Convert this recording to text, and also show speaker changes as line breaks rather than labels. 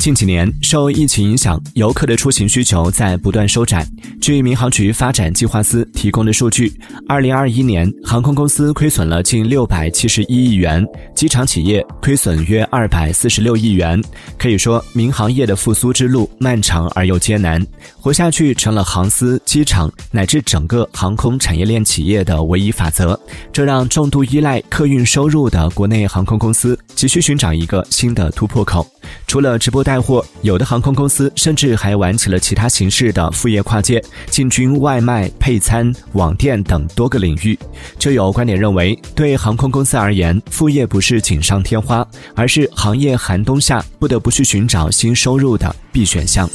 近几年，受疫情影响，游客的出行需求在不断收窄。据民航局发展计划司提供的数据，二零二一年航空公司亏损了近六百七十一亿元，机场企业亏损约二百四十六亿元。可以说，民航业的复苏之路漫长而又艰难，活下去成了航司、机场乃至整个航空产业链企业的唯一法则。这让重度依赖客运收入的国内航空公司急需寻找一个新的突破口。除了直播带货，有的航空公司甚至还玩起了其他形式的副业跨界，进军外卖、配餐、网店等多个领域。就有观点认为，对航空公司而言，副业不是锦上添花，而是行业寒冬下不得不去寻找新收入的必选项。